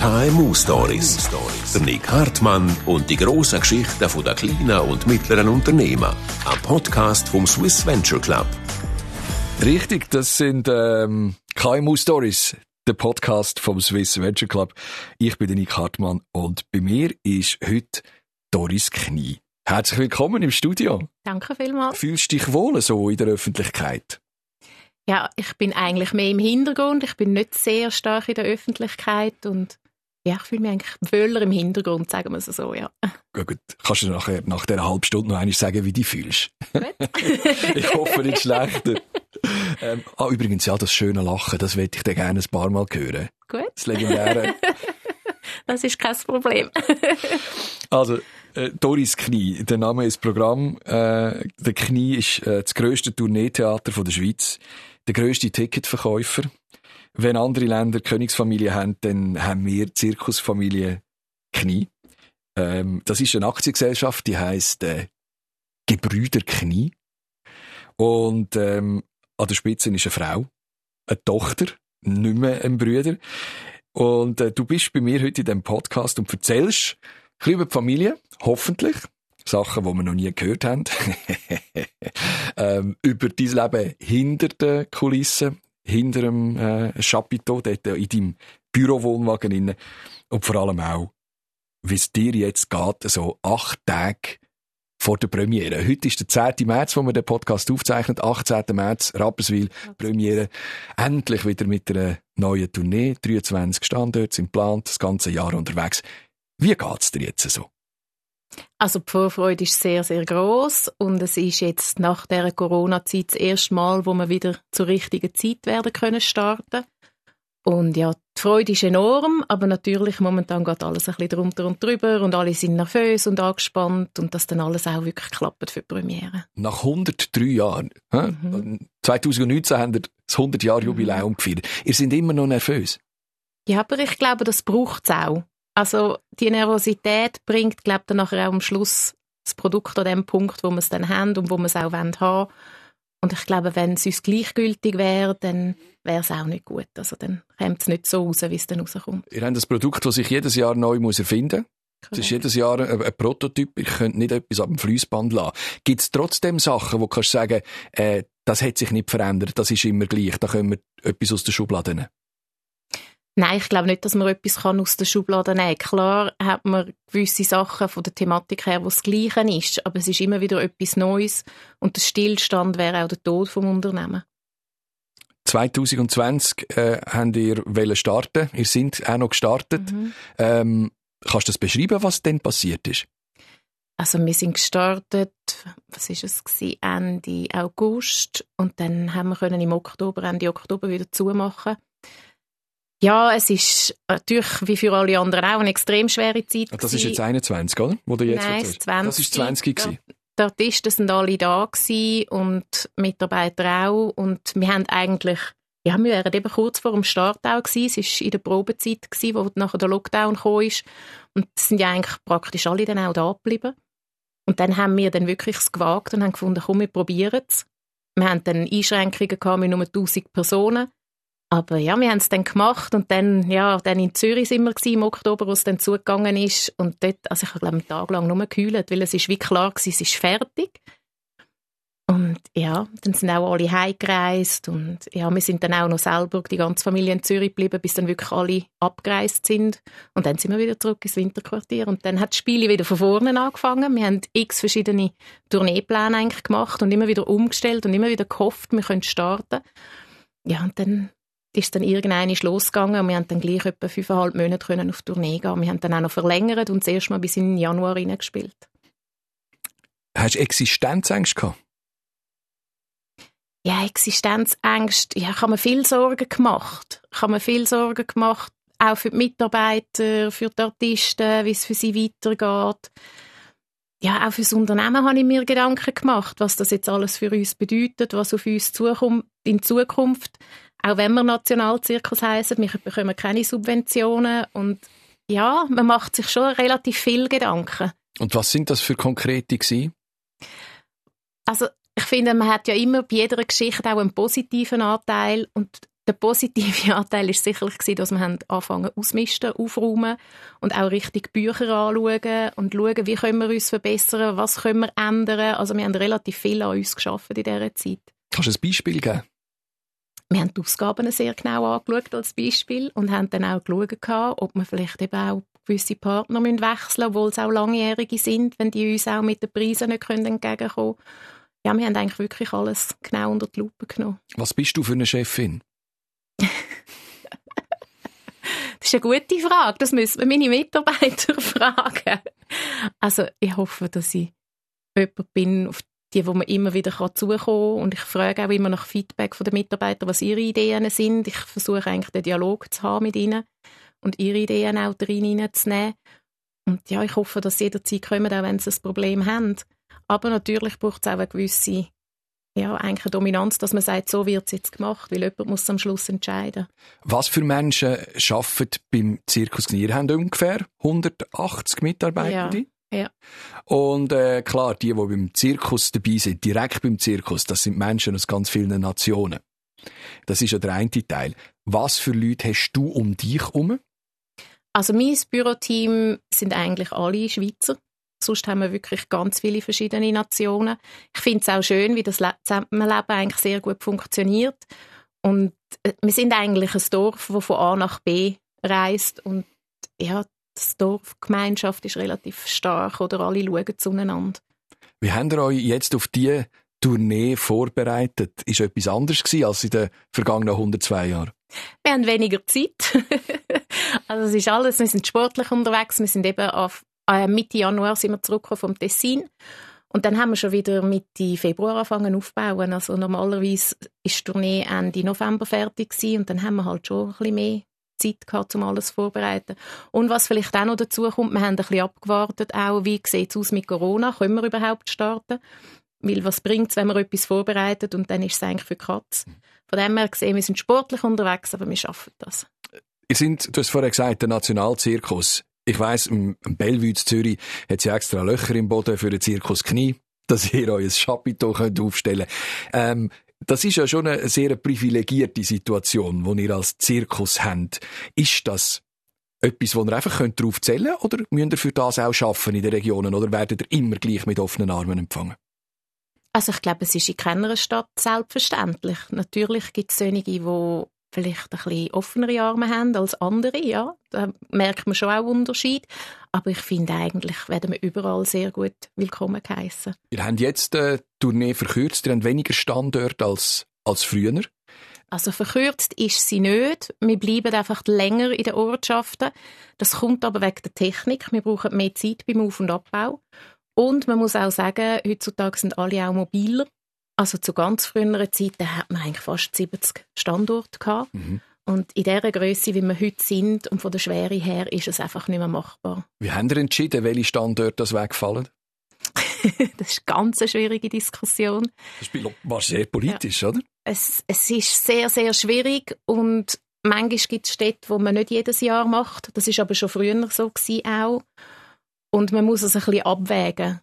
KMU Stories. Der Nick Hartmann und die grossen Geschichten der kleinen und mittleren Unternehmen. Ein Podcast vom Swiss Venture Club. Richtig, das sind ähm, KMU Stories, der Podcast vom Swiss Venture Club. Ich bin der Nick Hartmann und bei mir ist heute Doris Knie. Herzlich willkommen im Studio. Danke vielmals. Fühlst du dich wohl so in der Öffentlichkeit? Ja, ich bin eigentlich mehr im Hintergrund. Ich bin nicht sehr stark in der Öffentlichkeit und ja, ich fühle mich eigentlich wohler im Hintergrund, sagen wir es so, ja. Ja, gut. Kannst du nachher, nach dieser halben Stunde noch einmal sagen, wie du dich fühlst? ich hoffe nicht schlechter. ähm, ah, übrigens, ja, das schöne Lachen, das möchte ich dir gerne ein paar Mal hören. Gut. Das legendäre. das ist kein Problem. also, äh, Doris Knie, der Name ist Programm. Äh, der Knie ist äh, das grösste Tourneetheater der Schweiz, der grösste Ticketverkäufer. Wenn andere Länder Königsfamilien haben, dann haben wir Zirkusfamilie Knie. Ähm, das ist eine Aktiengesellschaft, die heißt äh, Gebrüder Knie. Und ähm, an der Spitze ist eine Frau, eine Tochter, nicht mehr ein Bruder. Und äh, du bist bei mir heute in diesem Podcast und erzählst ein bisschen über die Familie, hoffentlich. Sachen, die wir noch nie gehört haben. ähm, über dein Leben hinter den Kulissen, hinter dem äh, Chapiteau, dort in deinem Bürowohnwagen. Rein. Und vor allem auch, wie es dir jetzt geht, so acht Tage vor der Premiere. Heute ist der 10. März, wo wir den Podcast aufzeichnen. 18. März, Rapperswil, Premiere. Endlich wieder mit einer neuen Tournee. 23 Standorte sind geplant, das ganze Jahr unterwegs. Wie geht's dir jetzt so? Also die Vorfreude ist sehr, sehr groß und es ist jetzt nach der Corona-Zeit das erste Mal, wo wir wieder zur richtigen Zeit werden können starten. Und ja, die Freude ist enorm, aber natürlich momentan geht alles ein bisschen drunter und drüber und alle sind nervös und angespannt und dass dann alles auch wirklich klappt für die Premiere. Nach 103 Jahren, mhm. 2019 haben wir das 100-Jahr-Jubiläum mhm. gefeiert. Ihr seid immer noch nervös? Ja, aber ich glaube, das braucht es auch. Also die Nervosität bringt, glaube ich, dann nachher auch am Schluss das Produkt an dem Punkt, wo wir es dann haben und wo wir es auch haben wollen. Und ich glaube, wenn es uns gleichgültig wäre, dann wäre es auch nicht gut. Also dann kommt es nicht so raus, wie es dann rauskommt. Ihr habt ein Produkt, das sich jedes Jahr neu muss erfinden muss. Es ist jedes Jahr ein, ein Prototyp. Ich könnte nicht etwas ab dem Fließband lassen. Gibt es trotzdem Sachen, wo du kannst sagen, äh, das hat sich nicht verändert, das ist immer gleich, da können wir etwas aus der Schublade nehmen? Nein, ich glaube nicht, dass man etwas aus der Schublade nehmen kann. Klar hat man gewisse Sachen von der Thematik her, was das Gleiche ist, aber es ist immer wieder etwas Neues und der Stillstand wäre auch der Tod vom Unternehmen. 2020 äh, habt ihr starten. Ihr seid auch noch gestartet. Mhm. Ähm, kannst du das beschreiben, was denn passiert ist? Also wir sind gestartet, was ist es gewesen, Ende August und dann haben wir können im Oktober, Ende Oktober wieder zumachen. Ja, es ist natürlich wie für alle anderen auch eine extrem schwere Zeit. Ah, das ist jetzt 21, oder? Wo du jetzt Nein, 20. Das ist 20 gewesen. Die Artisten sind alle da und Mitarbeiter auch und wir haben eigentlich ja, wir wären eben kurz vor dem Start auch gewesen. Es war in der Probezeit, gewesen, wo nachher der Lockdown kam. Und es sind ja eigentlich praktisch alle dann auch da geblieben. Und dann haben wir dann wirklich es gewagt und haben gefunden, komm, wir probieren es. Wir haben dann Einschränkungen gehabt mit nur 1000 Personen. Aber ja, wir haben es dann gemacht und dann, ja, dann in Zürich sind wir gewesen, im Oktober, wo es dann zugegangen ist. Und dort, also ich glaube einen Tag lang nur gekühlt, weil es ist wie klar war, es ist fertig. Und ja, dann sind auch alle heimgereist und ja, wir sind dann auch noch selber, die ganze Familie in Zürich geblieben, bis dann wirklich alle abgereist sind. Und dann sind wir wieder zurück ins Winterquartier und dann hat das Spiel wieder von vorne angefangen. Wir haben x verschiedene Tourneepläne eigentlich gemacht und immer wieder umgestellt und immer wieder gehofft, wir können starten. Ja, und dann ist dann irgendwann losgegangen und wir haben dann gleich etwa fünfeinhalb Monate können auf Tournee gehen. Wir haben dann auch noch verlängert und das erste Mal bis in den Januar reingespielt. Hast du Existenzängste gehabt? Ja, Existenzängste. Ja, ich habe mir viel Sorgen gemacht. Ich habe mir viel Sorgen gemacht, auch für die Mitarbeiter, für die Artisten, wie es für sie weitergeht. Ja, auch für das Unternehmen habe ich mir Gedanken gemacht, was das jetzt alles für uns bedeutet, was auf uns zukommt in Zukunft auch wenn wir Nationalzirkus heißen, wir bekommen keine Subventionen und ja, man macht sich schon relativ viel Gedanken. Und was sind das für konkrete gewesen? Also ich finde, man hat ja immer bei jeder Geschichte auch einen positiven Anteil und der positive Anteil ist sicherlich gewesen, dass wir anfangen ausmisten, aufräumen und auch richtig Bücher anschauen und schauen, wie können wir uns verbessern, was können wir ändern. Also wir haben relativ viel an uns geschafft in dieser Zeit. Kannst du ein Beispiel geben? Wir haben die Ausgaben sehr genau angeschaut als Beispiel und haben dann auch geschaut, ob wir vielleicht eben auch gewisse Partner wechseln müssen, obwohl es auch Langjährige sind, wenn die uns auch mit den Preisen nicht entgegenkommen können. Ja, wir haben eigentlich wirklich alles genau unter die Lupe genommen. Was bist du für eine Chefin? das ist eine gute Frage. Das müssen wir meine Mitarbeiter fragen. Also ich hoffe, dass ich jemand bin, auf die, wo man immer wieder zukommen kann. Und ich frage auch immer nach Feedback von den Mitarbeitern, was ihre Ideen sind. Ich versuche eigentlich den Dialog zu haben mit ihnen und ihre Ideen auch reinzunehmen. Und ja, ich hoffe, dass sie jederzeit kommen, auch wenn sie ein Problem haben. Aber natürlich braucht es auch eine gewisse ja, eigentlich eine Dominanz, dass man sagt, so wird es jetzt gemacht, weil jemand muss am Schluss entscheiden. Was für Menschen arbeiten beim Zirkus Knie? Ihr habt ungefähr 180 Mitarbeitende. Ja. Ja. Und äh, klar, die, die beim Zirkus dabei sind, direkt beim Zirkus, das sind Menschen aus ganz vielen Nationen. Das ist ja der eine Teil. Was für Leute hast du um dich herum? Also mein Büroteam sind eigentlich alle Schweizer. Sonst haben wir wirklich ganz viele verschiedene Nationen. Ich finde es auch schön, wie das Zusammenleben eigentlich sehr gut funktioniert. Und äh, wir sind eigentlich ein Dorf, das von A nach B reist. Und ja, die Dorfgemeinschaft ist relativ stark oder alle schauen zueinander. Wie habt ihr euch jetzt auf diese Tournee vorbereitet? Ist etwas anderes gewesen als in den vergangenen 102 Jahren? Wir haben weniger Zeit. also es ist alles, wir sind sportlich unterwegs, wir sind eben auf, äh, Mitte Januar sind wir zurückgekommen vom Tessin und dann haben wir schon wieder Mitte Februar angefangen aufzubauen. Also normalerweise ist die Tournee Ende November fertig gewesen und dann haben wir halt schon ein bisschen mehr Zeit gehabt, um alles vorzubereiten. Und was vielleicht auch noch dazu kommt, wir haben ein bisschen abgewartet, auch, wie sieht es aus mit Corona, können wir überhaupt starten? Weil was bringt es, wenn man etwas vorbereitet und dann ist es eigentlich für Katz. Von dem her gesehen, wir sind sportlich unterwegs, aber wir schaffen das. Ihr sind, du hast vorher gesagt, der Nationalzirkus. Ich weiss, im Bellevue Zürich hat sie extra Löcher im Boden für den Zirkus Knie, dass ihr euer Chapiteau aufstellen könnt. Ähm, das ist ja schon eine sehr privilegierte Situation, die ihr als Zirkus habt. Ist das etwas, wo ihr einfach darauf zählen könnt, oder müsst ihr für das auch schaffen in den Regionen, oder werdet ihr immer gleich mit offenen Armen empfangen? Also ich glaube, es ist in keiner Stadt selbstverständlich. Natürlich gibt es solche, die vielleicht ein bisschen offenere Arme haben als andere, ja. Da merkt man schon auch Unterschied. Aber ich finde eigentlich, werden wir überall sehr gut willkommen geheissen. Ihr habt jetzt die Tournee verkürzt, ihr habt weniger Standorte als, als früher. Also verkürzt ist sie nicht. Wir bleiben einfach länger in den Ortschaften. Das kommt aber wegen der Technik. Wir brauchen mehr Zeit beim Auf- und Abbau. Und man muss auch sagen, heutzutage sind alle auch mobiler. Also zu ganz früheren Zeiten hat man eigentlich fast 70 Standorte gehabt. Mhm. Und in dieser Größe, wie wir heute sind und von der Schwere her, ist es einfach nicht mehr machbar. Wie haben Sie entschieden, welche Standorte das wegfallen? das ist eine ganz schwierige Diskussion. Das war sehr politisch, ja. oder? Es, es ist sehr, sehr schwierig und manchmal gibt es Städte, wo man nicht jedes Jahr macht. Das ist aber schon früher so gewesen auch. Und man muss es ein bisschen abwägen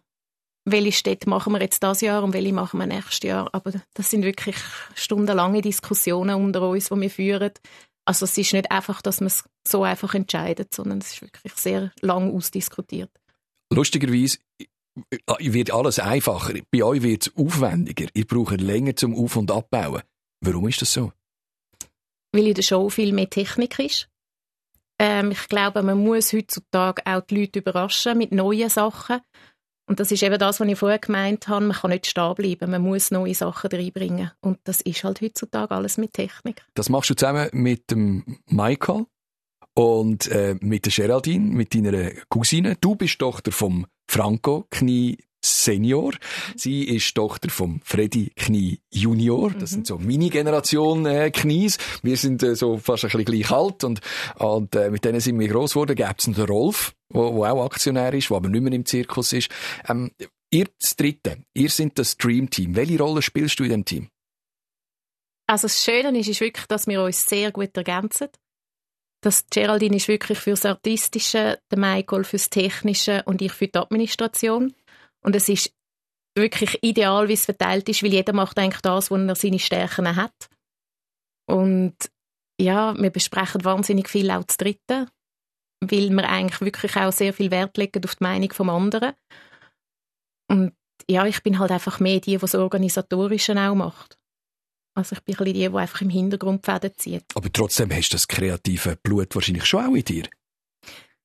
welche Städte machen wir jetzt das Jahr und welche machen wir nächstes Jahr. Aber das sind wirklich stundenlange Diskussionen unter uns, die wir führen. Also es ist nicht einfach, dass man es so einfach entscheidet, sondern es ist wirklich sehr lang ausdiskutiert. Lustigerweise wird alles einfacher. Bei euch wird es aufwendiger. Ihr braucht länger zum Auf- und Abbauen. Warum ist das so? Weil in der Show viel mehr Technik ist. Ähm, ich glaube, man muss heutzutage auch die Leute überraschen mit neuen Sachen. Und das ist eben das, was ich vorher gemeint habe. Man kann nicht stehen bleiben. Man muss neue Sachen reinbringen. Und das ist halt heutzutage alles mit Technik. Das machst du zusammen mit dem Michael und äh, mit der Geraldine, mit deiner Cousine. Du bist Tochter vom Franco Knie Senior. Sie ist Tochter vom Freddy Knie Junior. Das sind so Mini-Generation äh, Knies. Wir sind äh, so fast ein bisschen gleich alt und, und äh, mit denen sind wir gross geworden. Gäbe es den Rolf, wo auch Aktionär ist, wo aber nicht mehr im Zirkus ist. Ähm, ihr das Dritte, ihr seid das Dream Team. Welche Rolle spielst du in dem Team? Also das Schöne ist, ist wirklich, dass wir uns sehr gut ergänzen. Das Geraldine ist wirklich fürs Artistische, der Michael fürs Technische und ich für die Administration. Und es ist wirklich ideal, wie es verteilt ist, weil jeder macht eigentlich das, wo er seine Stärken hat. Und ja, wir besprechen wahnsinnig viel auch zu Dritten, weil wir eigentlich wirklich auch sehr viel Wert legen auf die Meinung vom anderen. Und ja, ich bin halt einfach mehr die, die das Organisatorische auch macht. Also ich bin ein die, die einfach im Hintergrund Fäden zieht. Aber trotzdem hast du das kreative Blut wahrscheinlich schon auch in dir.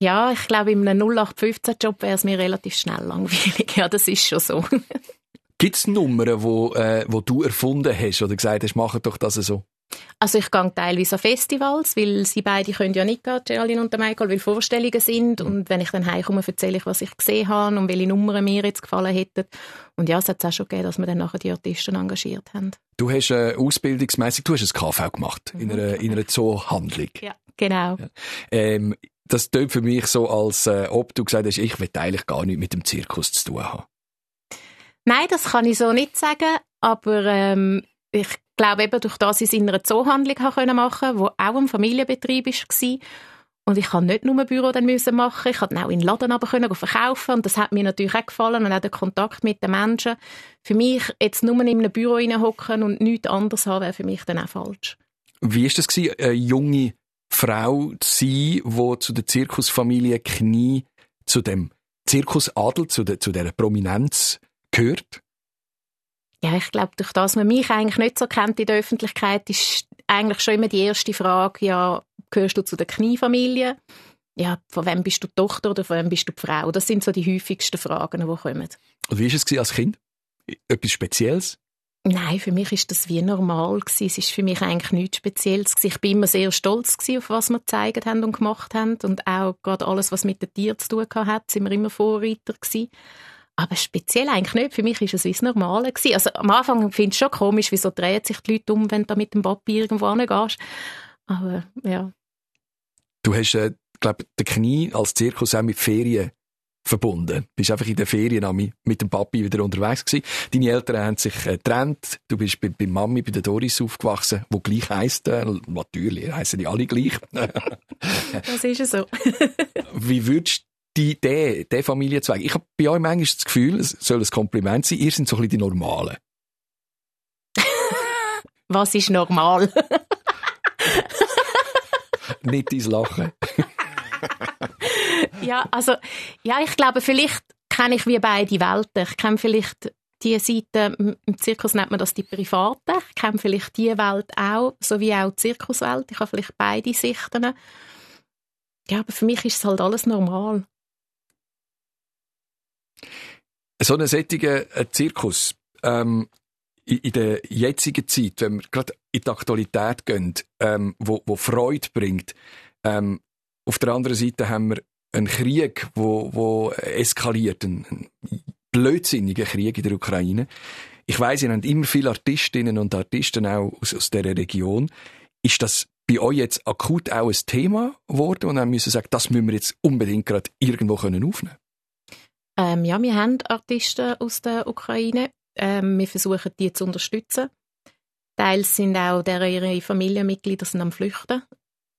Ja, ich glaube, in einem 0815-Job wäre es mir relativ schnell langweilig. Ja, das ist schon so. Gibt es Nummern, wo, äh, wo du erfunden hast oder gesagt hast, mach doch das so? Also ich gehe teilweise an Festivals, weil sie beide können ja nicht gehen, Geraldine und Michael, weil Vorstellungen sind. Mhm. Und wenn ich dann heimkomme, erzähle ich, was ich gesehen habe und welche Nummern mir jetzt gefallen hätten. Und ja, es hat auch schon gegeben, dass wir dann nachher die Artisten engagiert haben. Du hast äh, ausbildungsmäßig, du hast ein KV gemacht, mhm. in einer, in einer Zoohandlung. Ja, genau. Ja. Ähm, das klingt für mich so, als äh, ob du gesagt hast, ich will eigentlich gar nichts mit dem Zirkus zu tun haben. Nein, das kann ich so nicht sagen, aber ähm, ich glaube eben, durch das ich es in einer Zoohandlung machen konnte, wo auch ein Familienbetrieb war. Und ich kann nicht nur ein Büro dann müssen machen, ich konnte auch in den Laden aber können verkaufen und das hat mir natürlich auch gefallen und auch der Kontakt mit den Menschen. Für mich jetzt nur in einem Büro hocken und nichts anderes haben, wäre für mich dann auch falsch. Wie war das gewesen, eine junge Frau zu sein, die zu der Zirkusfamilie Knie, zu dem Zirkusadel, zu, der, zu dieser Prominenz gehört? Ja, ich glaube, durch das man mich eigentlich nicht so kennt in der Öffentlichkeit, ist eigentlich schon immer die erste Frage, ja, gehörst du zu der Kniefamilie? Ja, von wem bist du die Tochter oder von wem bist du die Frau? Das sind so die häufigsten Fragen, die kommen. Und wie war es als Kind? Etwas Spezielles? Nein, für mich ist das wie normal gewesen. Es ist für mich eigentlich nichts Spezielles gewesen. Ich bin immer sehr stolz gewesen, auf was wir gezeigt haben und gemacht haben und auch gerade alles, was mit den Tieren zu tun hat, sind wir immer Vorreiter gewesen. Aber speziell eigentlich nicht. Für mich ist es wie das Normale gewesen. Also am Anfang finde ich schon komisch, wieso drehen sich die Leute um, wenn du mit dem Papier irgendwo hingehst. Aber ja. Du hast, äh, glaube den Knie als Zirkus auch mit Ferien verbunden. Du bist einfach in den Ferien mit dem Papi wieder unterwegs gewesen. Deine Eltern haben sich äh, getrennt. Du bist bei, bei Mami, bei der Doris aufgewachsen, wo gleich heisst, äh, natürlich heißen die alle gleich. das ist so. Wie würdest die, der, der Familienzweig. Ich habe bei euch manchmal das Gefühl, es soll ein Kompliment sein, ihr seid so ein bisschen die Normalen. Was ist normal? Nicht dein Lachen. Ja, also, ja, ich glaube, vielleicht kenne ich wie beide Welten. Ich kenne vielleicht die Seite, im Zirkus nennt man das die private. Ich kenne vielleicht die Welt auch, so wie auch die Zirkuswelt. Ich habe vielleicht beide Sichten. Ja, aber für mich ist es halt alles normal. So ein sättiger äh, Zirkus, ähm, in, in, der jetzigen Zeit, wenn wir gerade in die Aktualität gehen, ähm, wo, wo Freude bringt, ähm, auf der anderen Seite haben wir einen Krieg, wo, wo eskaliert, einen blödsinnigen Krieg in der Ukraine. Ich weiß, ihr habt immer viele Artistinnen und Artisten auch aus, aus dieser Region. Ist das bei euch jetzt akut auch ein Thema geworden und dann müssen sagen, das müssen wir jetzt unbedingt gerade irgendwo aufnehmen können? Ähm, ja, wir haben Artisten aus der Ukraine. Ähm, wir versuchen, die zu unterstützen. Teils sind auch deren ihre Familienmitglieder sind am Flüchten.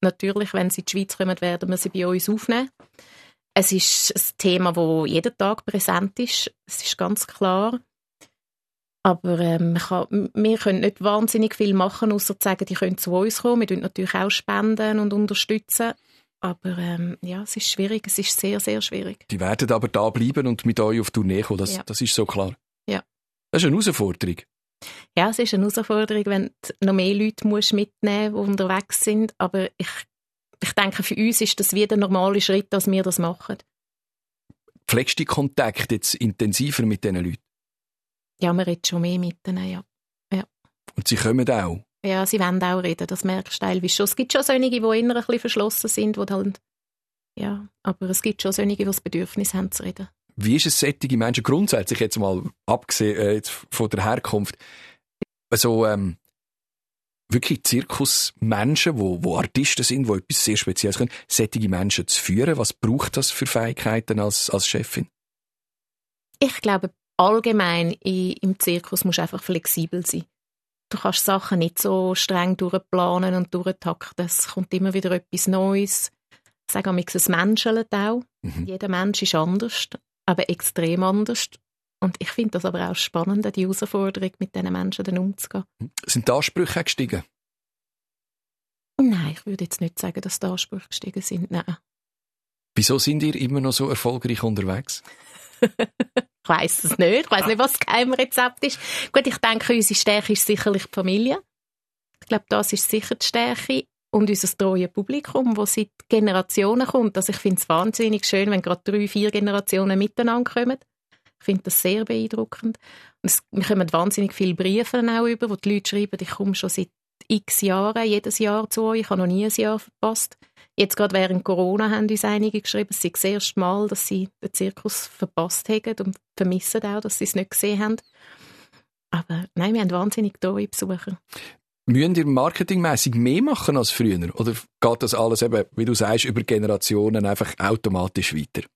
Natürlich, wenn sie in die Schweiz kommen, werden wir sie bei uns aufnehmen. Es ist ein Thema, das jeden Tag präsent ist. Es ist ganz klar. Aber ähm, kann, wir können nicht wahnsinnig viel machen, außer zu sagen, die können zu uns kommen. Wir tun natürlich auch spenden und unterstützen. Aber ähm, ja, es ist schwierig, es ist sehr, sehr schwierig. Die werden aber da bleiben und mit euch auf Tournee kommen, das, ja. das ist so klar. Ja. Das ist eine Herausforderung. Ja, es ist eine Herausforderung, wenn du noch mehr Leute musst mitnehmen musst, die unterwegs sind. Aber ich, ich denke, für uns ist das wieder der normale Schritt, dass wir das machen. Pflegst du Kontakt jetzt intensiver mit diesen Leuten? Ja, wir reden schon mehr mit ja. ja. Und sie kommen auch? Ja, sie wollen auch reden, das merkst du teilweise schon. Es gibt schon solche, die eher ein bisschen verschlossen sind, die halt, ja, aber es gibt schon solche, die das Bedürfnis haben zu reden. Wie ist es sättige Menschen grundsätzlich jetzt mal abgesehen äh, jetzt von der Herkunft, also ähm, wirklich Zirkusmenschen, wo, wo Artisten sind, wo etwas sehr Spezielles können, sättige Menschen zu führen? Was braucht das für Fähigkeiten als, als Chefin? Ich glaube, allgemein im Zirkus musst du einfach flexibel sein du kannst Sachen nicht so streng durchplanen und durchtakten. Es kommt immer wieder etwas Neues. Ich sage auch, es menschelt auch. Mhm. Jeder Mensch ist anders, aber extrem anders. Und ich finde das aber auch spannend, die Herausforderung, mit diesen Menschen dann umzugehen. Sind die Ansprüche gestiegen? Nein, ich würde jetzt nicht sagen, dass die Ansprüche gestiegen sind. Nein. Wieso sind ihr immer noch so erfolgreich unterwegs? ich weiß es nicht. Ich weiß nicht, was das Geheimrezept ist. Gut, ich denke, unsere Stärke ist sicherlich die Familie. Ich glaube, das ist sicher die Stärke. Und unser treues Publikum, das seit Generationen kommt. Also ich finde es wahnsinnig schön, wenn gerade drei, vier Generationen miteinander kommen. Ich finde das sehr beeindruckend. Und es, wir kommen wahnsinnig viele Briefe auch über, wo die Leute schreiben, ich komme schon seit x Jahren jedes Jahr zu euch, ich habe noch nie ein Jahr verpasst. Jetzt gerade während Corona haben uns einige geschrieben, es sei das erste Mal, dass sie den Zirkus verpasst haben und vermissen auch, dass sie es nicht gesehen haben. Aber nein, wir haben wahnsinnig treue Besucher. Müssen ihr marketingmäßig mehr machen als früher? Oder geht das alles eben, wie du sagst, über Generationen einfach automatisch weiter?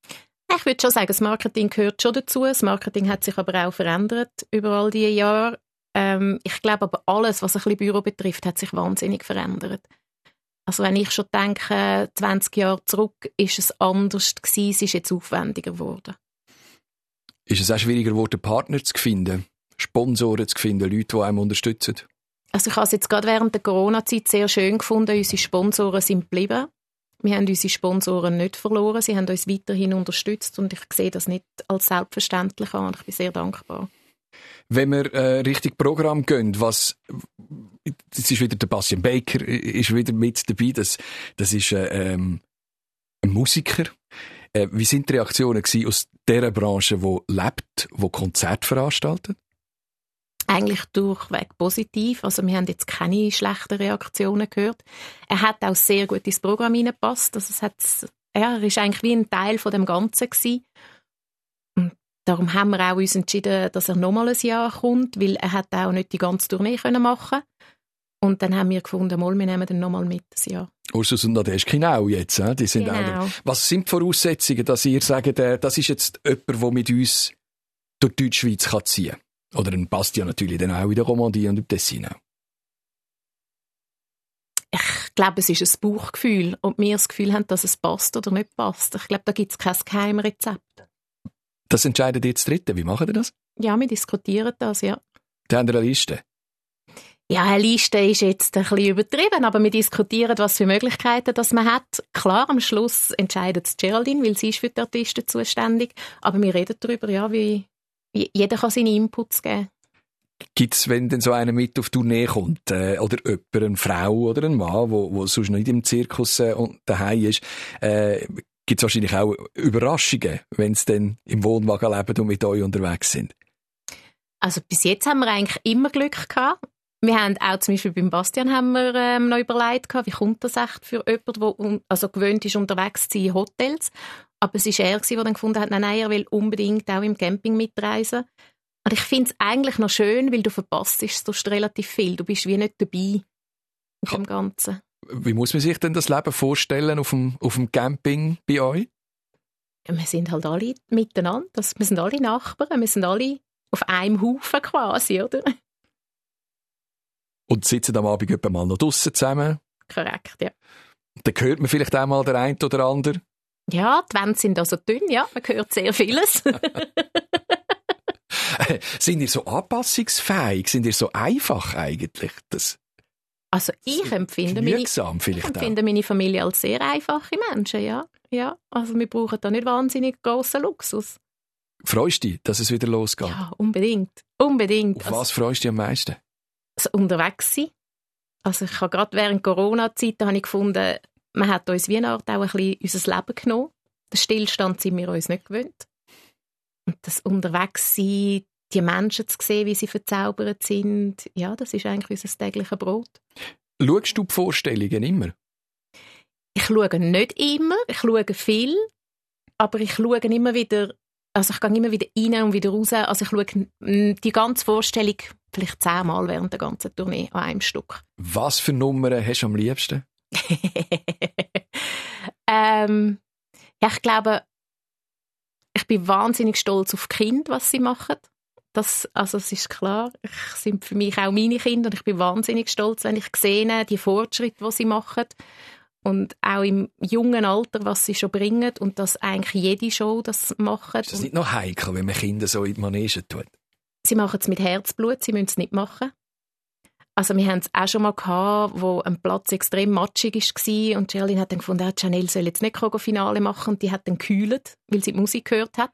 Ich würde schon sagen, das Marketing gehört schon dazu. Das Marketing hat sich aber auch verändert über all diese Jahre. Ähm, ich glaube aber alles, was ein bisschen Büro betrifft, hat sich wahnsinnig verändert. Also wenn ich schon denke, 20 Jahre zurück, ist es anders gewesen, es ist jetzt aufwendiger geworden. Ist es auch schwieriger geworden, Partner zu finden, Sponsoren zu finden, Leute, die einem unterstützen? Also ich habe es jetzt gerade während der Corona-Zeit sehr schön gefunden, unsere Sponsoren sind geblieben. Wir haben unsere Sponsoren nicht verloren, sie haben uns weiterhin unterstützt und ich sehe das nicht als selbstverständlich an. Ich bin sehr dankbar. Wenn wir äh, richtig Programm gehen, was das ist wieder der Bastian Baker ist wieder mit dabei. Das, das ist äh, ähm, ein Musiker. Äh, wie sind die Reaktionen aus dieser Branche, die lebt, die Konzerte veranstaltet? Eigentlich durchweg positiv. Also wir haben jetzt keine schlechten Reaktionen gehört. Er hat auch sehr gut ins Programm hineingepasst. Also es hat, ja, er ist eigentlich wie ein Teil von dem Ganzen gewesen. Darum haben wir auch uns entschieden, dass er nochmal ein Jahr kommt, weil er hat auch nicht die ganze Tournee können machen Und dann haben wir gefunden, mal, wir nehmen den nochmal mit, das Jahr. Ursus und Nadeschkin auch jetzt, die sind genau. auch Was sind die Voraussetzungen, dass ihr sagt, äh, das ist jetzt jemand, der mit uns durch die Deutschschweiz ziehen kann? Oder ein Bastian natürlich dann auch in der Romandie und im Tessin auch. Ich glaube, es ist ein Bauchgefühl. Und wir das Gefühl haben, dass es passt oder nicht passt. Ich glaube, da gibt es kein Geheimrezept. Das entscheidet jetzt Dritte. Wie machen ihr das? Ja, wir diskutieren das, ja. Da haben wir eine Liste? Ja, eine Liste ist jetzt ein bisschen übertrieben, aber wir diskutieren, was für Möglichkeiten das man hat. Klar, am Schluss entscheidet es Geraldine, weil sie ist für die Artisten zuständig. Aber wir reden darüber, ja, wie jeder kann seine Inputs geben. Gibt es, wenn denn so einer mit auf die Tournee kommt, äh, oder jemand, eine Frau oder ein Mann, wo, wo sonst nicht im Zirkus äh, daheim ist, äh, gibt es wahrscheinlich auch Überraschungen, wenn sie dann im Wohnwagen leben und mit euch unterwegs sind? Also bis jetzt haben wir eigentlich immer Glück gehabt. Wir haben auch zum Beispiel beim Bastian haben wir ähm, noch überlegt, wie kommt das echt für jemanden, der also gewöhnt ist, unterwegs zu sein in Hotels. Aber es war er, der dann gefunden hat, nein, nein, er will unbedingt auch im Camping mitreisen. Und ich finde es eigentlich noch schön, weil du verpasst sonst relativ viel. Du bist wie nicht dabei in dem Ganzen. Wie muss man sich denn das Leben vorstellen auf dem, auf dem Camping bei euch? Wir sind halt alle miteinander. wir sind alle Nachbarn. Wir sind alle auf einem Haufen quasi, oder? Und sitzen am Abend mal noch draußen zusammen? Korrekt, ja. Dann hört man vielleicht einmal der eine oder andere. Ja, die Wände sind also dünn, ja. Man hört sehr vieles. sind ihr so anpassungsfähig? Sind ihr so einfach eigentlich? Das also ich empfinde, meine, ich empfinde meine Familie als sehr einfache Menschen, ja. ja. Also wir brauchen da nicht wahnsinnig grossen Luxus. Freust du dich, dass es wieder losgeht? Ja, unbedingt. Unbedingt. Auf also, was freust du dich am meisten? Also unterwegs sein. Also ich habe gerade während Corona-Zeit gefunden, man hat uns wie eine Art auch ein bisschen unser Leben genommen. Den Stillstand sind wir uns nicht gewöhnt. Und das Unterwegssein, die Menschen zu sehen, wie sie verzaubert sind, ja, das ist eigentlich unser tägliches Brot. Schaust du die Vorstellungen immer? Ich schaue nicht immer, ich schaue viel, aber ich schaue immer wieder, also ich gehe immer wieder rein und wieder raus. Also ich schaue die ganze Vorstellung vielleicht zehnmal während der ganzen Tournee an einem Stück. Was für Nummern hast du am liebsten? ähm, ja, ich glaube, ich bin wahnsinnig stolz auf die Kinder, was sie machen. Das, also es ist klar, ich sind für mich auch meine Kinder und ich bin wahnsinnig stolz, wenn ich sehe, die Fortschritte, die sie machen und auch im jungen Alter, was sie schon bringen und dass eigentlich jede Show das macht. Ist das nicht noch heikel, wenn man Kinder so in die Manege tut? Sie machen es mit Herzblut, sie müssen es nicht machen. Also wir haben es auch schon mal gehabt, wo ein Platz extrem matschig war und Geraldine hat dann gefunden, ah, Chanel soll jetzt nicht Finale machen und die hat dann gekühlt, weil sie die Musik gehört hat.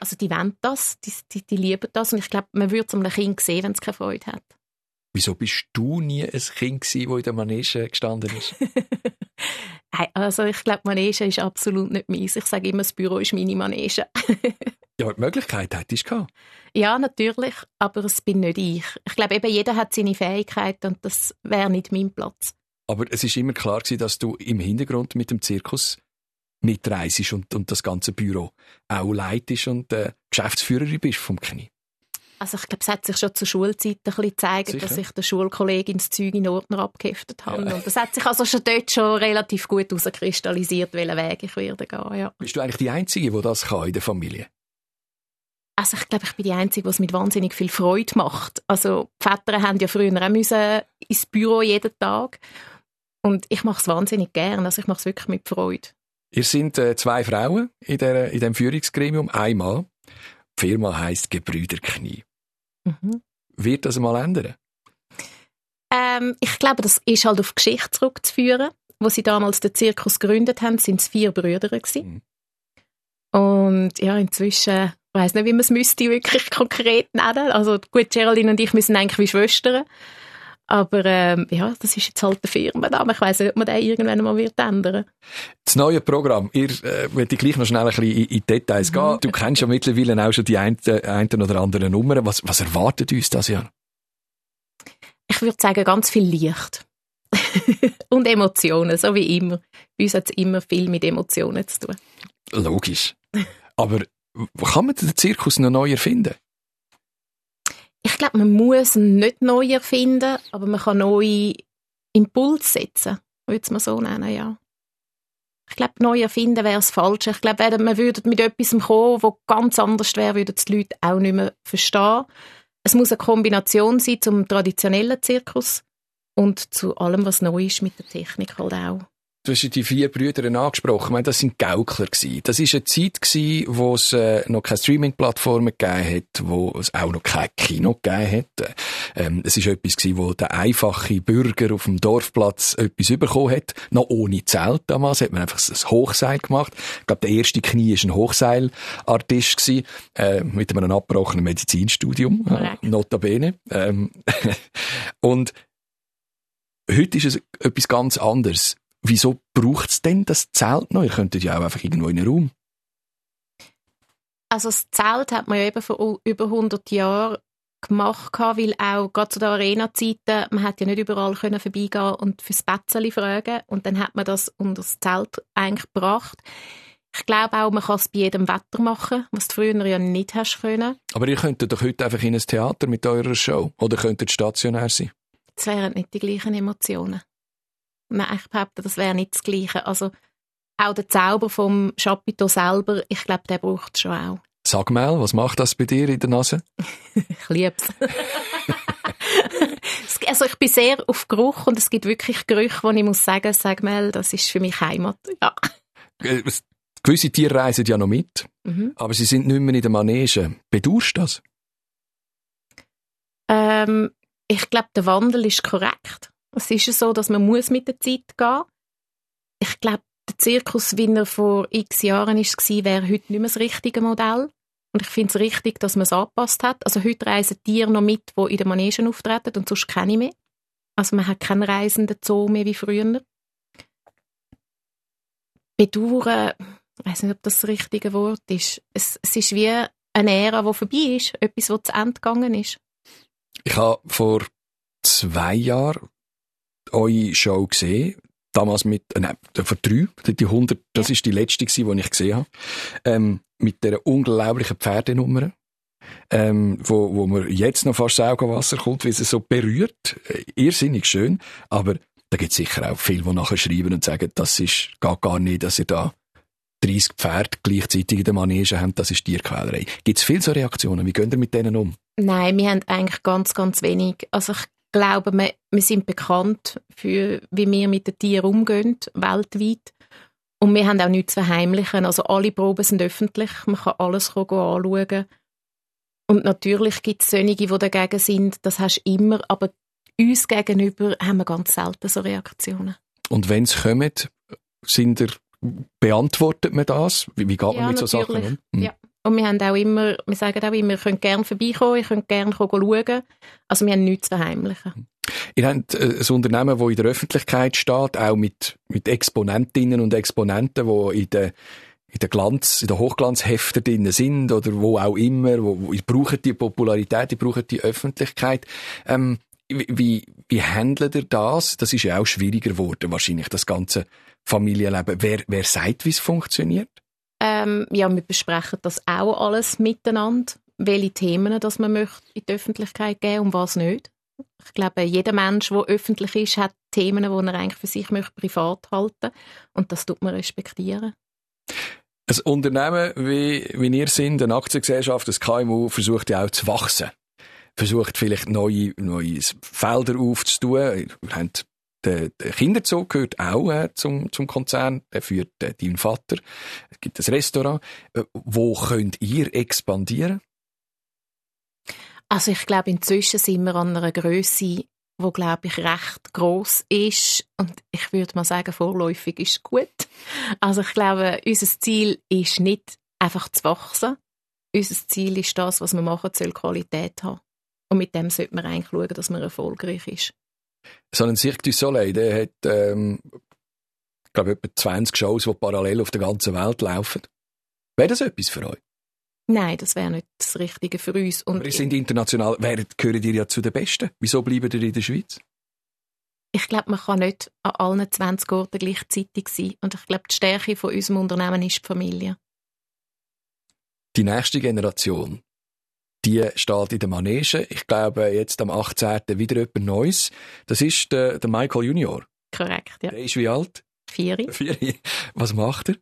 Also die wollen das, die, die, die lieben das und ich glaube, man würde es einem Kind sehen, wenn es keine Freude hat. Wieso bist du nie ein Kind gewesen, das in der Manege gestanden ist? also ich glaube, Manege ist absolut nicht meins. Ich sage immer, das Büro ist meine Manege. ja, die Möglichkeit hättest du gehabt. Ja, natürlich, aber es bin nicht ich. Ich glaube, eben jeder hat seine Fähigkeiten und das wäre nicht mein Platz. Aber es ist immer klar gewesen, dass du im Hintergrund mit dem Zirkus mitreisest und, und das ganze Büro auch leitest und äh, Geschäftsführerin bist vom Knie. Also ich glaube, es hat sich schon zur Schulzeit ein bisschen gezeigt, Sicher? dass ich der Schulkollegin das Zeug in Ordner abgeheftet habe. Ja. Und das hat sich also schon dort schon relativ gut herauskristallisiert, welchen Weg ich werde gehen. Ja. Bist du eigentlich die Einzige, die das kann in der Familie? Also ich glaube, ich bin die Einzige, die es mit wahnsinnig viel Freude macht. Also die Väter haben ja früher auch müssen ins Büro jeden Tag. Und ich mache es wahnsinnig gern. Also ich mache es wirklich mit Freude. Ihr seid äh, zwei Frauen in, der, in dem Führungsgremium, einmal. Die Firma heisst Gebrüderknie. Mhm. Wird das mal ändern? Ähm, ich glaube, das ist halt auf die Geschichte zurückzuführen. Wo sie damals den Zirkus gegründet haben, sind es vier Brüder Mhm. Und ja, inzwischen weiß nicht, wie man es müsste wirklich konkret nennen. Also gut, Geraldine und ich müssen eigentlich wie Schwestern. Aber ähm, ja, das ist jetzt halt der Firmenname. Ich weiß nicht, ob man den irgendwann mal wird ändern Das neue Programm, ihr äh, wollt gleich noch schnell ein bisschen in, in Details mhm. gehen. Du kennst ja mittlerweile auch schon die ein, ein oder andere Nummern. Was, was erwartet uns das Jahr? Ich würde sagen, ganz viel Licht. und Emotionen, so wie immer. Bei uns hat es immer viel mit Emotionen zu tun. Logisch. Aber kann man den Zirkus noch neu erfinden? Ich glaube, man muss ihn nicht neu erfinden, aber man kann neue Impulse setzen, würde es mal so nennen, ja. Ich glaube, neu erfinden wäre das Falsche. Ich glaube, wenn man würde mit etwas kommen, das ganz anders wäre, würden die Leute auch nicht mehr verstehen. Es muss eine Kombination sein zum traditionellen Zirkus und zu allem, was neu ist mit der Technik halt auch. Du hast die vier Brüder angesprochen. Ich meine, das sind Gaukler gewesen. Das ist eine Zeit gewesen, wo es äh, noch keine Streaming-Plattformen gegeben hat, wo es auch noch kein Kino gegeben hat. Ähm, es ist etwas gewesen, wo der einfache Bürger auf dem Dorfplatz etwas bekommen hat. Noch ohne Zelt damals hat man einfach ein Hochseil gemacht. Ich glaube, der erste Knie ist ein Hochseilartist gewesen, äh, mit einem abgebrochenen Medizinstudium. Äh, notabene. Ähm, und heute ist es etwas ganz anderes wieso braucht es denn das Zelt noch? Ihr könntet ja auch einfach irgendwo in einen Raum. Also das Zelt hat man ja eben vor über 100 Jahren gemacht, weil auch gerade zu den Arena-Zeiten, man hat ja nicht überall können vorbeigehen und fürs Betzeli fragen und dann hat man das unter das Zelt eigentlich gebracht. Ich glaube auch, man kann es bei jedem Wetter machen, was du früher ja nicht hast können. Aber ihr könntet doch heute einfach in ein Theater mit eurer Show oder könntet stationär sein? Das wären nicht die gleichen Emotionen. Nein, ich behaupte, das wäre nicht das Gleiche. Also auch der Zauber vom Chapiteau selber, ich glaube, der braucht es schon auch. Sag mal, was macht das bei dir in der Nase? ich liebe es. also ich bin sehr auf Geruch und es gibt wirklich Gerüche, wo ich muss sagen, sag mal, das ist für mich Heimat. Ja. Äh, gewisse Tiere reisen ja noch mit, mhm. aber sie sind nicht mehr in der Manege. Bedurst das? Ähm, ich glaube, der Wandel ist korrekt. Es ist so, dass man muss mit der Zeit gehen Ich glaube, der Zirkus, wie er vor x Jahren war, wäre heute nicht mehr das richtige Modell. Und ich finde es richtig, dass man es angepasst hat. Also heute reisen Tiere noch mit, die in den Manegen auftreten und sonst keine mehr. Also man hat keinen reisenden Zoo mehr wie früher. Bedauern, ich weiß nicht, ob das das richtige Wort ist. Es, es ist wie eine Ära, die vorbei ist. Etwas, das zu Ende gegangen ist. Ich habe vor zwei Jahren eure Show gesehen. Damals mit, äh, nein, vor drei, die 100, das ist die letzte die ich gesehen habe. Ähm, mit der unglaublichen Pferdenummer. Ähm, wo, wo mir jetzt noch fast Augenwasser kommt, weil es so berührt. Äh, irrsinnig schön. Aber da gibt es sicher auch viele, die nachher schreiben und sagen, das ist, geht gar nicht, dass ihr da 30 Pferde gleichzeitig in der Manege habt, das ist Tierquälerei. Gibt es viele so Reaktionen? Wie gehen ihr mit denen um? Nein, wir haben eigentlich ganz, ganz wenig. Also ich glaube, wir, wir sind bekannt für, wie wir mit den Tieren umgehen, weltweit. Und wir haben auch nichts zu verheimlichen. Also alle Proben sind öffentlich, man kann alles anschauen. Und natürlich gibt es solche, die dagegen sind, das hast du immer, aber uns gegenüber haben wir ganz selten so Reaktionen. Und wenn es kommen, sind er, beantwortet man das? Wie, wie geht Ja, man mit so Sachen um? Hm. Ja. Und wir haben auch immer, wir sagen auch immer, ihr könnt gerne vorbeikommen, ihr könnt gerne schauen. Also wir haben nichts zu verheimlichen. Ihr habt äh, ein Unternehmen, das in der Öffentlichkeit steht, auch mit, mit Exponentinnen und Exponenten, die in der in der Glanz, in der Hochglanzhefter drin sind oder wo auch immer, wo, wo ihr die Popularität, ihr braucht die Öffentlichkeit. Ähm, wie, wie handelt ihr das? Das ist ja auch schwieriger geworden, wahrscheinlich, das ganze Familienleben. Wer, wer sagt, wie es funktioniert? Ähm, ja, wir besprechen das auch alles miteinander, welche Themen das man möchte in die Öffentlichkeit geben und was nicht. Ich glaube, jeder Mensch, der öffentlich ist, hat Themen, die er eigentlich für sich möchte privat halten und das tut man respektieren. Ein Unternehmen wie, wie ihr sind, eine Aktiengesellschaft, das KMU, versucht ja auch zu wachsen. Versucht vielleicht neue, neue Felder aufzutun. Wir haben der, der Kinderzug gehört auch äh, zum, zum Konzern. Der führt äh, deinen Vater. Es gibt ein Restaurant. Äh, wo könnt ihr expandieren? Also ich glaube, inzwischen sind wir an einer Größe, wo glaube ich recht groß ist und ich würde mal sagen, vorläufig ist gut. Also ich glaube, unser Ziel ist nicht einfach zu wachsen. Unser Ziel ist das, was wir machen, soll Qualität haben. Und mit dem sollte man eigentlich schauen, dass man erfolgreich ist. So ein Cirque du Soleil, der hat, ähm, ich glaube, etwa 20 Shows, die parallel auf der ganzen Welt laufen. Wäre das etwas für euch? Nein, das wäre nicht das Richtige für uns. Und Wir sind international, wäret, gehören ihr ja zu den Besten. Wieso bleiben ihr in der Schweiz? ich glaube, man kann nicht an allen 20 Orten gleichzeitig sein. Und ich glaube, die Stärke von unserem Unternehmen ist die Familie. Die nächste Generation, die steht in der Manege. Ich glaube, jetzt am 18. wieder jemand Neues. Das ist der, der Michael Junior. Korrekt, ja. Der ist wie alt? Vier. Vier. Was macht er?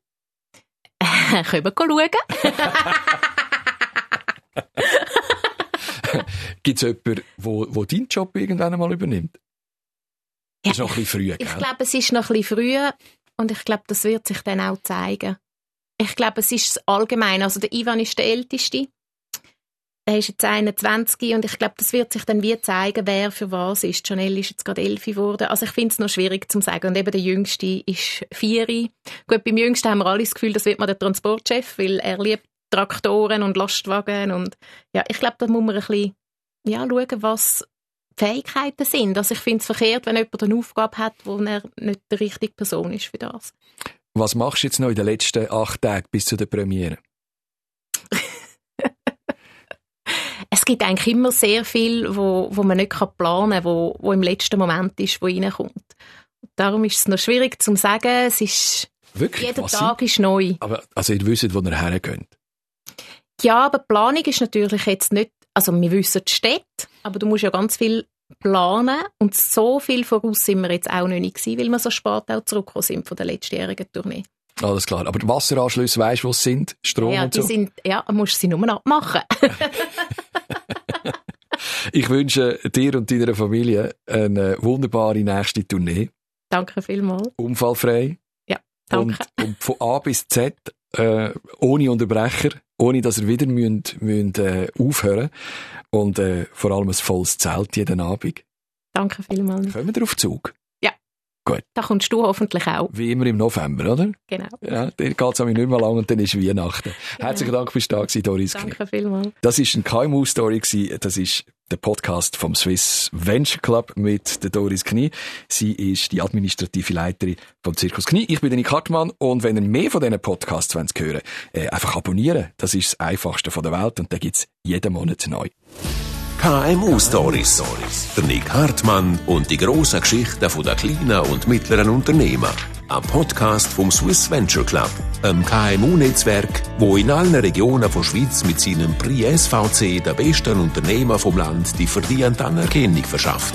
Können wir schauen? Gibt es jemanden, wo, wo deinen Job irgendwann einmal übernimmt? Ja, ist noch ein bisschen früh, Ich gell? glaube, es ist noch ein bisschen früh und ich glaube, das wird sich dann auch zeigen. Ich glaube, es ist allgemein. Also der Ivan ist der Älteste. Er ist jetzt 21 und ich glaube, das wird sich dann wie zeigen, wer für was ist. Janelle ist jetzt gerade 11 geworden. Also ich finde es noch schwierig zu sagen. Und eben der Jüngste ist 4. Gut, beim Jüngsten haben wir alle das Gefühl, das wird mal der Transportchef, weil er liebt Traktoren und Lastwagen und ja, ich glaube, da muss man ein bisschen ja, schauen, was die Fähigkeiten sind. Also ich finde es verkehrt, wenn jemand eine Aufgabe hat, wo er nicht die richtige Person ist für das. Was machst du jetzt noch in den letzten acht Tagen bis zu der Premiere? Es gibt eigentlich immer sehr viel, wo, wo man nicht planen kann, wo, wo im letzten Moment ist, wo reinkommt. Darum ist es noch schwierig zu sagen. Es ist, Wirklich? jeder Was Tag ist neu. Aber, also ihr wisst, wo ihr hergeht. Ja, aber die Planung ist natürlich jetzt nicht, also wir wissen die Städte, aber du musst ja ganz viel planen und so viel voraus sind wir jetzt auch noch nicht gewesen, weil wir so spät auch zurückgekommen sind von der letztjährigen Tournee. Alles klar. Aber die Wasseranschlüsse, weißt du, wo sie sind? Strom ja, und die so? sind, ja, musst du sie nur abmachen. Ich wünsche dir und deiner Familie eine wunderbare nächste Tournee. Danke vielmals. Unfallfrei. Danke. Und, und von A bis Z, äh, ohne Unterbrecher, ohne dass ihr wieder müsst, müsst, äh, aufhören Und äh, vor allem ein volles Zelt jeden Abend. Danke vielmals. Kommen wir auf Zug? Da kommst du hoffentlich auch. Wie immer im November, oder? Genau. Ja, dann geht es nicht mehr lang und dann ist Weihnachten. Herzlichen Dank fürs gewesen, Doris Knie. Danke vielmals. Das ist ein KMU-Story. Das ist der Podcast vom Swiss Venture Club mit der Doris Knie. Sie ist die administrative Leiterin vom Zirkus Knie. Ich bin der Nick Hartmann und wenn ihr mehr von diesen Podcasts wollt hören äh, einfach abonnieren. Das ist das Einfachste von der Welt und da gibt's jeden Monat neu. KMU Stories. Der Nick Hartmann und die grossen Geschichten von der kleinen und mittleren Unternehmen. Ein Podcast vom Swiss Venture Club, einem KMU-Netzwerk, wo in allen Regionen der Schweiz mit seinem Prix SVC der besten Unternehmer vom Land die verdiente Anerkennung verschafft.